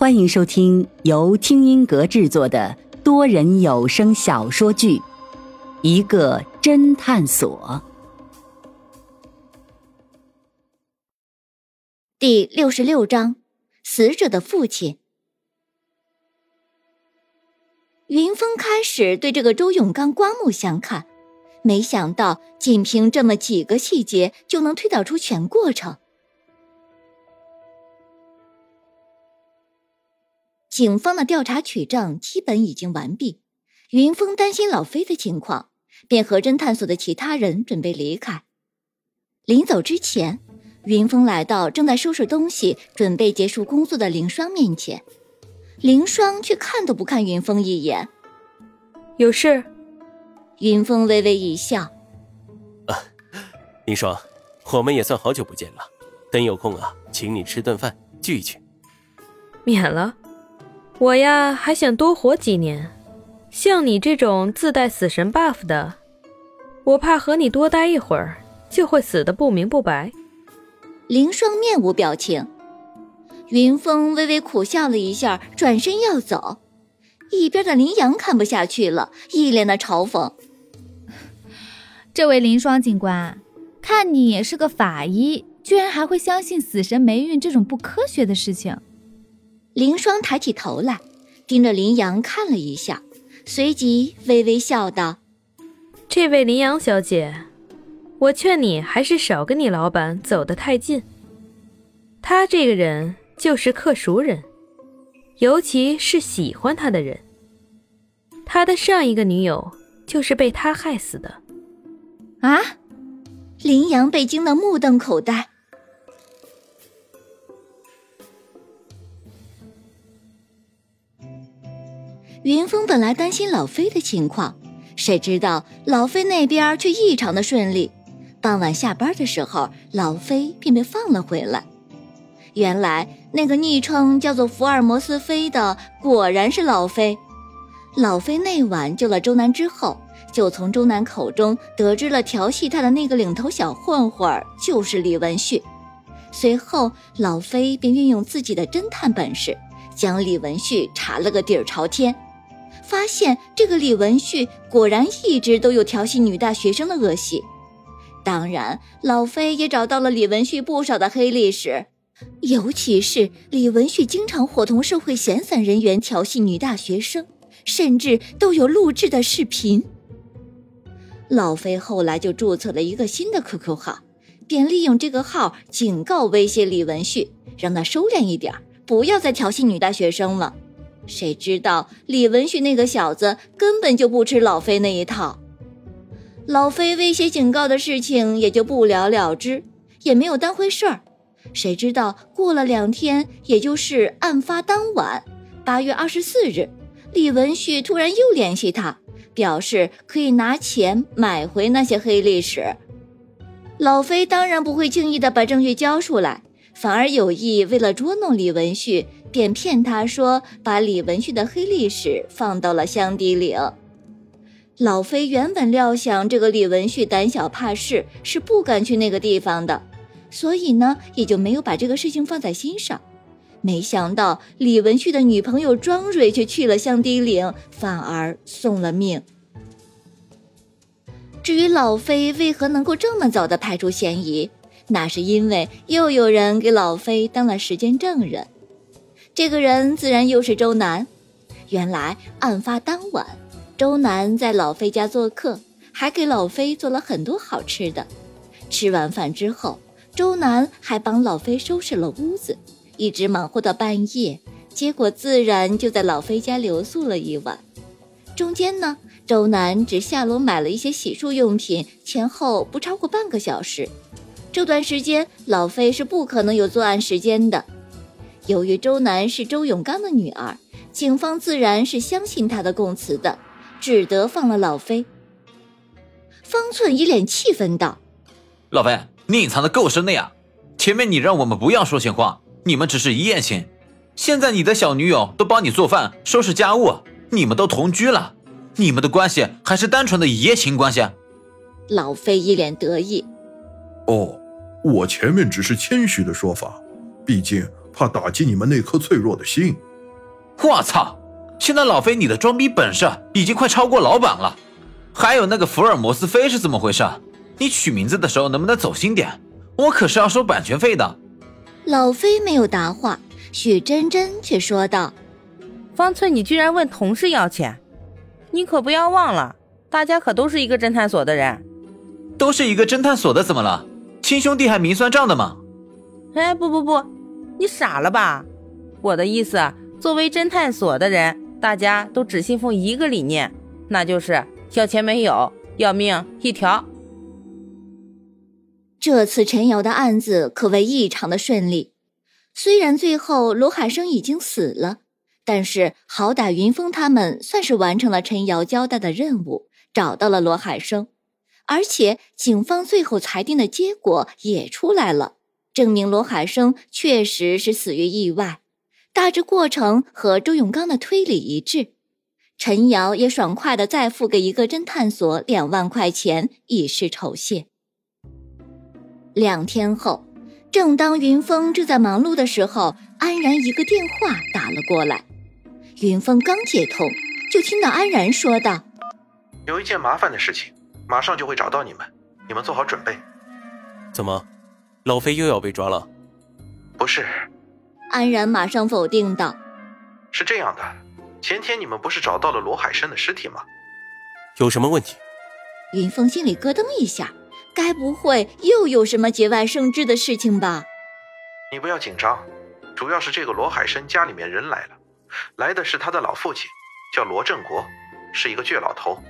欢迎收听由听音阁制作的多人有声小说剧《一个侦探所》第六十六章：死者的父亲。云峰开始对这个周永刚刮目相看，没想到仅凭这么几个细节就能推导出全过程。警方的调查取证基本已经完毕，云峰担心老飞的情况，便和侦探所的其他人准备离开。临走之前，云峰来到正在收拾东西、准备结束工作的凌霜面前，凌霜却看都不看云峰一眼。有事？云峰微微一笑：“啊，凌霜，我们也算好久不见了，等有空啊，请你吃顿饭聚一聚。”免了。我呀，还想多活几年。像你这种自带死神 buff 的，我怕和你多待一会儿就会死的不明不白。凌霜面无表情，云峰微微苦笑了一下，转身要走。一边的林阳看不下去了，一脸的嘲讽：“这位林霜警官，看你也是个法医，居然还会相信死神霉运这种不科学的事情。”凌霜抬起头来，盯着林阳看了一下，随即微微笑道：“这位林阳小姐，我劝你还是少跟你老板走得太近。他这个人就是克熟人，尤其是喜欢他的人。他的上一个女友就是被他害死的。”啊！林阳被惊得目瞪口呆。云峰本来担心老飞的情况，谁知道老飞那边却异常的顺利。傍晚下班的时候，老飞便被放了回来。原来那个昵称叫做“福尔摩斯飞”的，果然是老飞。老飞那晚救了周南之后，就从周南口中得知了调戏他的那个领头小混混就是李文旭。随后，老飞便运用自己的侦探本事，将李文旭查了个底儿朝天。发现这个李文旭果然一直都有调戏女大学生的恶习，当然老飞也找到了李文旭不少的黑历史，尤其是李文旭经常伙同社会闲散人员调戏女大学生，甚至都有录制的视频。老飞后来就注册了一个新的 QQ 号，便利用这个号警告威胁李文旭，让他收敛一点，不要再调戏女大学生了。谁知道李文旭那个小子根本就不吃老飞那一套，老飞威胁警告的事情也就不了了之，也没有当回事儿。谁知道过了两天，也就是案发当晚，八月二十四日，李文旭突然又联系他，表示可以拿钱买回那些黑历史。老飞当然不会轻易的把证据交出来，反而有意为了捉弄李文旭。便骗他说把李文旭的黑历史放到了香堤岭。老飞原本料想这个李文旭胆小怕事，是不敢去那个地方的，所以呢也就没有把这个事情放在心上。没想到李文旭的女朋友庄蕊却去了香堤岭，反而送了命。至于老飞为何能够这么早的排除嫌疑，那是因为又有人给老飞当了时间证人。这个人自然又是周南。原来案发当晚，周南在老飞家做客，还给老飞做了很多好吃的。吃完饭之后，周南还帮老飞收拾了屋子，一直忙活到半夜。结果自然就在老飞家留宿了一晚。中间呢，周南只下楼买了一些洗漱用品，前后不超过半个小时。这段时间，老飞是不可能有作案时间的。由于周南是周永刚的女儿，警方自然是相信他的供词的，只得放了老飞。方寸一脸气愤道：“老飞，你隐藏的够深的呀！前面你让我们不要说闲话，你们只是一夜情，现在你的小女友都帮你做饭、收拾家务，你们都同居了，你们的关系还是单纯的一夜情关系？”老飞一脸得意：“哦，我前面只是谦虚的说法，毕竟……”怕打击你们那颗脆弱的心，我操！现在老飞你的装逼本事已经快超过老板了。还有那个福尔摩斯飞是怎么回事？你取名字的时候能不能走心点？我可是要收版权费的。老飞没有答话，许真真却说道：“方寸，你居然问同事要钱？你可不要忘了，大家可都是一个侦探所的人。都是一个侦探所的，怎么了？亲兄弟还明算账的吗？哎，不不不，你傻了吧？我的意思，作为侦探所的人，大家都只信奉一个理念，那就是要钱没有，要命一条。这次陈瑶的案子可谓异常的顺利，虽然最后罗海生已经死了，但是好歹云峰他们算是完成了陈瑶交代的任务，找到了罗海生。而且，警方最后裁定的结果也出来了，证明罗海生确实是死于意外，大致过程和周永刚的推理一致。陈瑶也爽快的再付给一个侦探所两万块钱，以示酬谢。两天后，正当云峰正在忙碌的时候，安然一个电话打了过来。云峰刚接通，就听到安然说道：“有一件麻烦的事情。”马上就会找到你们，你们做好准备。怎么，老飞又要被抓了？不是，安然马上否定道：“是这样的，前天你们不是找到了罗海生的尸体吗？有什么问题？”云峰心里咯噔一下，该不会又有什么节外生枝的事情吧？你不要紧张，主要是这个罗海生家里面人来了，来的是他的老父亲，叫罗振国，是一个倔老头。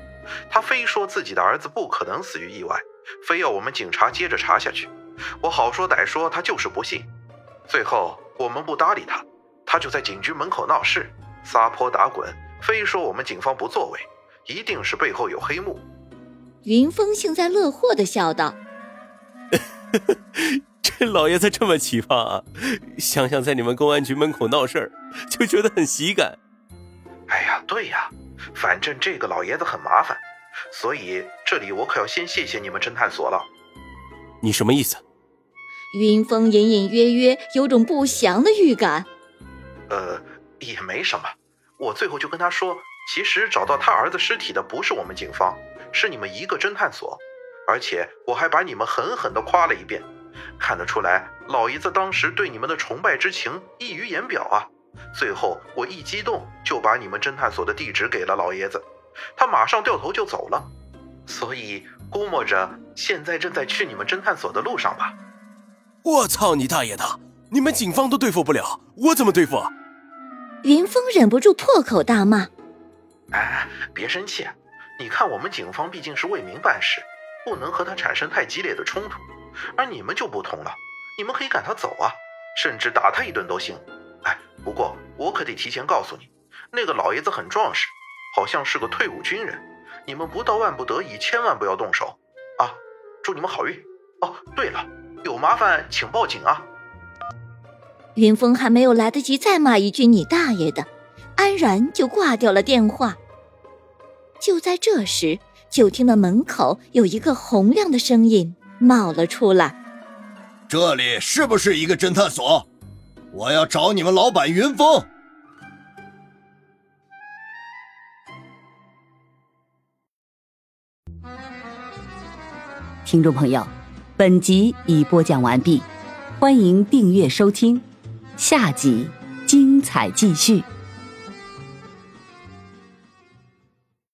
他非说自己的儿子不可能死于意外，非要我们警察接着查下去。我好说歹说，他就是不信。最后我们不搭理他，他就在警局门口闹事，撒泼打滚，非说我们警方不作为，一定是背后有黑幕。云峰幸灾乐祸的笑道：“这老爷子这么奇葩啊！想想在你们公安局门口闹事儿，就觉得很喜感。”哎呀，对呀。反正这个老爷子很麻烦，所以这里我可要先谢谢你们侦探所了。你什么意思？云峰隐隐约约有种不祥的预感。呃，也没什么。我最后就跟他说，其实找到他儿子尸体的不是我们警方，是你们一个侦探所。而且我还把你们狠狠地夸了一遍，看得出来，老爷子当时对你们的崇拜之情溢于言表啊。最后，我一激动就把你们侦探所的地址给了老爷子，他马上掉头就走了，所以估摸着现在正在去你们侦探所的路上吧。我操你大爷的！你们警方都对付不了，我怎么对付？云峰忍不住破口大骂：“哎，别生气，你看我们警方毕竟是为民办事，不能和他产生太激烈的冲突，而你们就不同了，你们可以赶他走啊，甚至打他一顿都行。”哎，不过我可得提前告诉你，那个老爷子很壮实，好像是个退伍军人。你们不到万不得已，千万不要动手啊！祝你们好运哦。对了，有麻烦请报警啊！云峰还没有来得及再骂一句“你大爷的”，安然就挂掉了电话。就在这时，就听到门口有一个洪亮的声音冒了出来：“这里是不是一个侦探所？”我要找你们老板云峰。听众朋友，本集已播讲完毕，欢迎订阅收听，下集精彩继续。